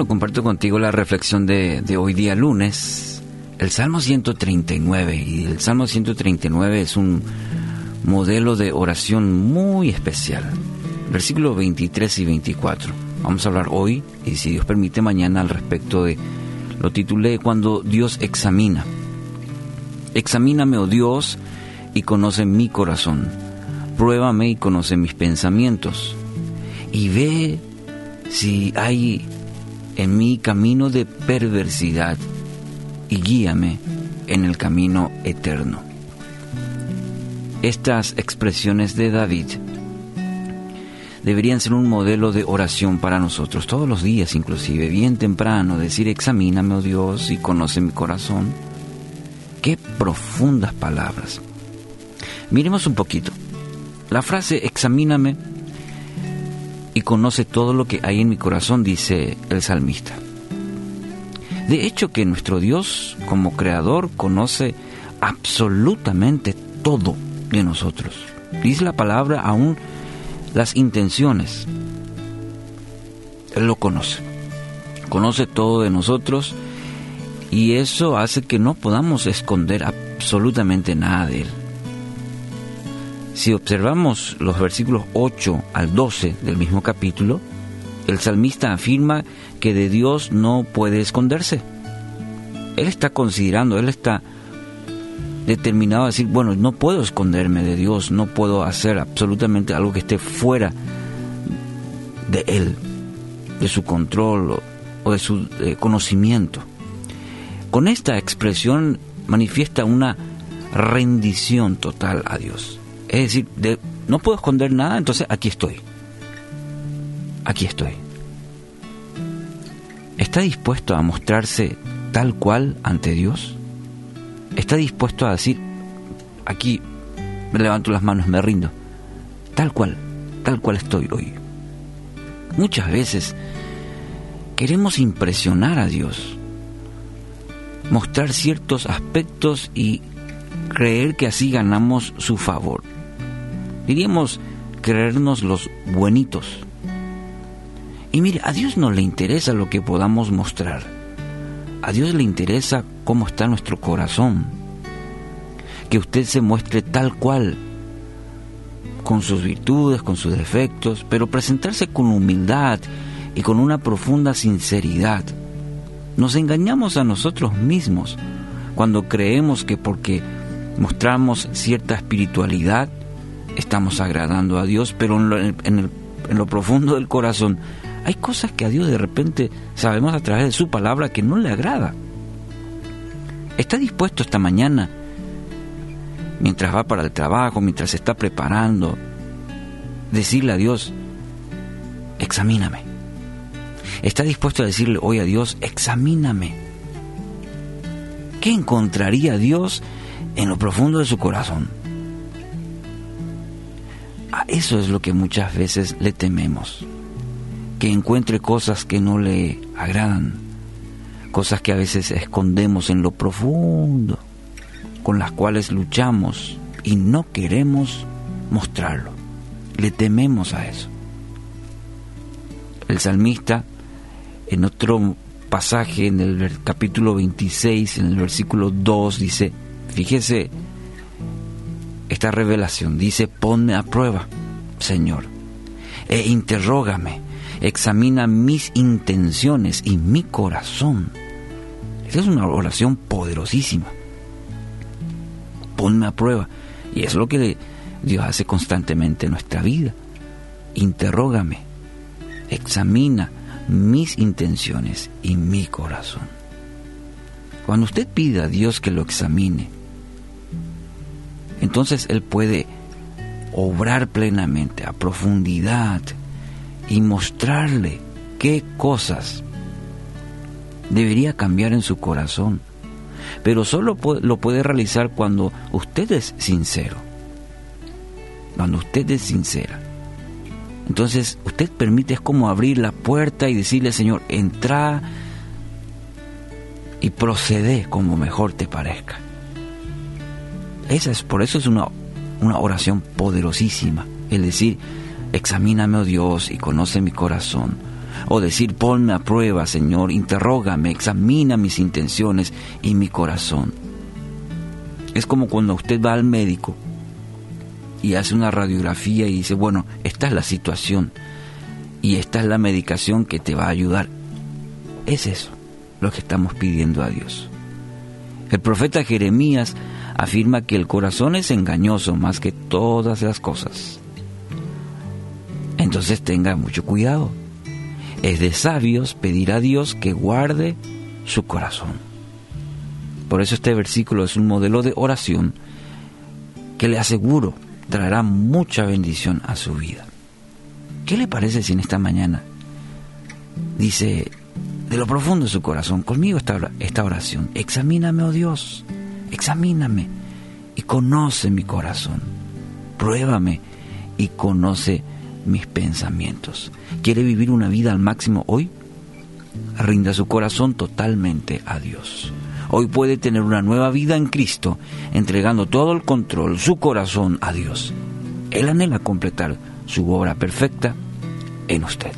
comparto contigo la reflexión de, de, hoy día lunes, el Salmo 139. Y el Salmo 139 es un modelo de oración muy especial. Versículos 23 y 24. Vamos a hablar hoy y si Dios permite mañana al respecto de, lo titulé Cuando Dios examina. Examíname, oh Dios, y conoce mi corazón. Pruébame y conoce mis pensamientos. Y ve si hay en mi camino de perversidad y guíame en el camino eterno. Estas expresiones de David deberían ser un modelo de oración para nosotros, todos los días inclusive, bien temprano, decir, examíname, oh Dios, y conoce mi corazón. Qué profundas palabras. Miremos un poquito. La frase examíname y conoce todo lo que hay en mi corazón, dice el salmista. De hecho que nuestro Dios como creador conoce absolutamente todo de nosotros. Dice la palabra aún las intenciones. Él lo conoce. Conoce todo de nosotros y eso hace que no podamos esconder absolutamente nada de Él. Si observamos los versículos 8 al 12 del mismo capítulo, el salmista afirma que de Dios no puede esconderse. Él está considerando, él está determinado a decir, bueno, no puedo esconderme de Dios, no puedo hacer absolutamente algo que esté fuera de Él, de su control o, de su eh, conocimiento. Con esta expresión manifiesta una rendición total a Dios. Es decir, no puedo esconder nada, entonces aquí estoy. Aquí estoy. ¿Está dispuesto a mostrarse tal cual ante Dios? ¿Está dispuesto a decir, aquí me levanto las manos, me rindo? Tal cual, tal cual estoy hoy. Muchas veces queremos impresionar a Dios, mostrar ciertos aspectos y creer que así ganamos su favor diríamos creernos los buenitos. Y mire, a Dios no le interesa lo que podamos mostrar. A Dios le interesa cómo está nuestro corazón. Que usted se muestre tal cual, con sus virtudes, con sus defectos, pero presentarse con humildad y con una profunda sinceridad. Nos engañamos a nosotros mismos cuando creemos que porque mostramos cierta espiritualidad, estamos agradando a Dios, pero en lo, profundo del corazón hay cosas que a Dios de repente sabemos a través de su palabra que no le agrada. ¿Está dispuesto esta mañana, mientras va para el trabajo, mientras se está preparando, decirle a Dios, examíname? ¿Está dispuesto a decirle hoy a Dios, examíname? ¿Qué encontraría Dios en lo profundo de su corazón? Eso es lo que muchas veces le tememos, que encuentre cosas que no le agradan, cosas que a veces escondemos en lo profundo, con las cuales luchamos y no queremos mostrarlo. Le tememos a eso. El salmista, en otro pasaje, en el capítulo 26, en el versículo 2, dice, fíjese, esta revelación. Dice, ponme a prueba, Señor, e interrógame, examina mis intenciones y mi corazón. Esa es una oración poderosísima. Ponme a prueba. Y es lo que Dios hace constantemente en nuestra vida. Interrógame, examina mis intenciones y mi corazón. Cuando usted pida a Dios que lo examine, entonces Él puede obrar plenamente, a profundidad, y mostrarle qué cosas debería cambiar en su corazón. Pero solo lo puede realizar cuando usted es sincero. Cuando usted es sincera. Entonces usted permite, es como abrir la puerta y decirle, Señor, entra y procede como mejor te parezca. Esa es, por eso es una, una oración poderosísima. El decir, examíname, oh Dios, y conoce mi corazón. O decir, ponme a prueba, Señor, interrógame, examina mis intenciones y mi corazón. Es como cuando usted va al médico y hace una radiografía y dice, bueno, esta es la situación y esta es la medicación que te va a ayudar. Es eso lo que estamos pidiendo a Dios. El profeta Jeremías afirma que el corazón es engañoso más que todas las cosas. Entonces tenga mucho cuidado. Es de sabios pedir a Dios que guarde su corazón. Por eso este versículo es un modelo de oración que le aseguro traerá mucha bendición a su vida. ¿Qué le parece si en esta mañana dice de lo profundo de su corazón, conmigo esta, esta oración, examíname, oh Dios, examíname y conoce mi corazón, pruébame y conoce mis pensamientos. ¿Quiere vivir una vida al máximo hoy? Rinda su corazón totalmente a Dios. Hoy puede tener una nueva vida en Cristo, entregando todo el control, su corazón a Dios. Él anhela completar su obra perfecta en usted.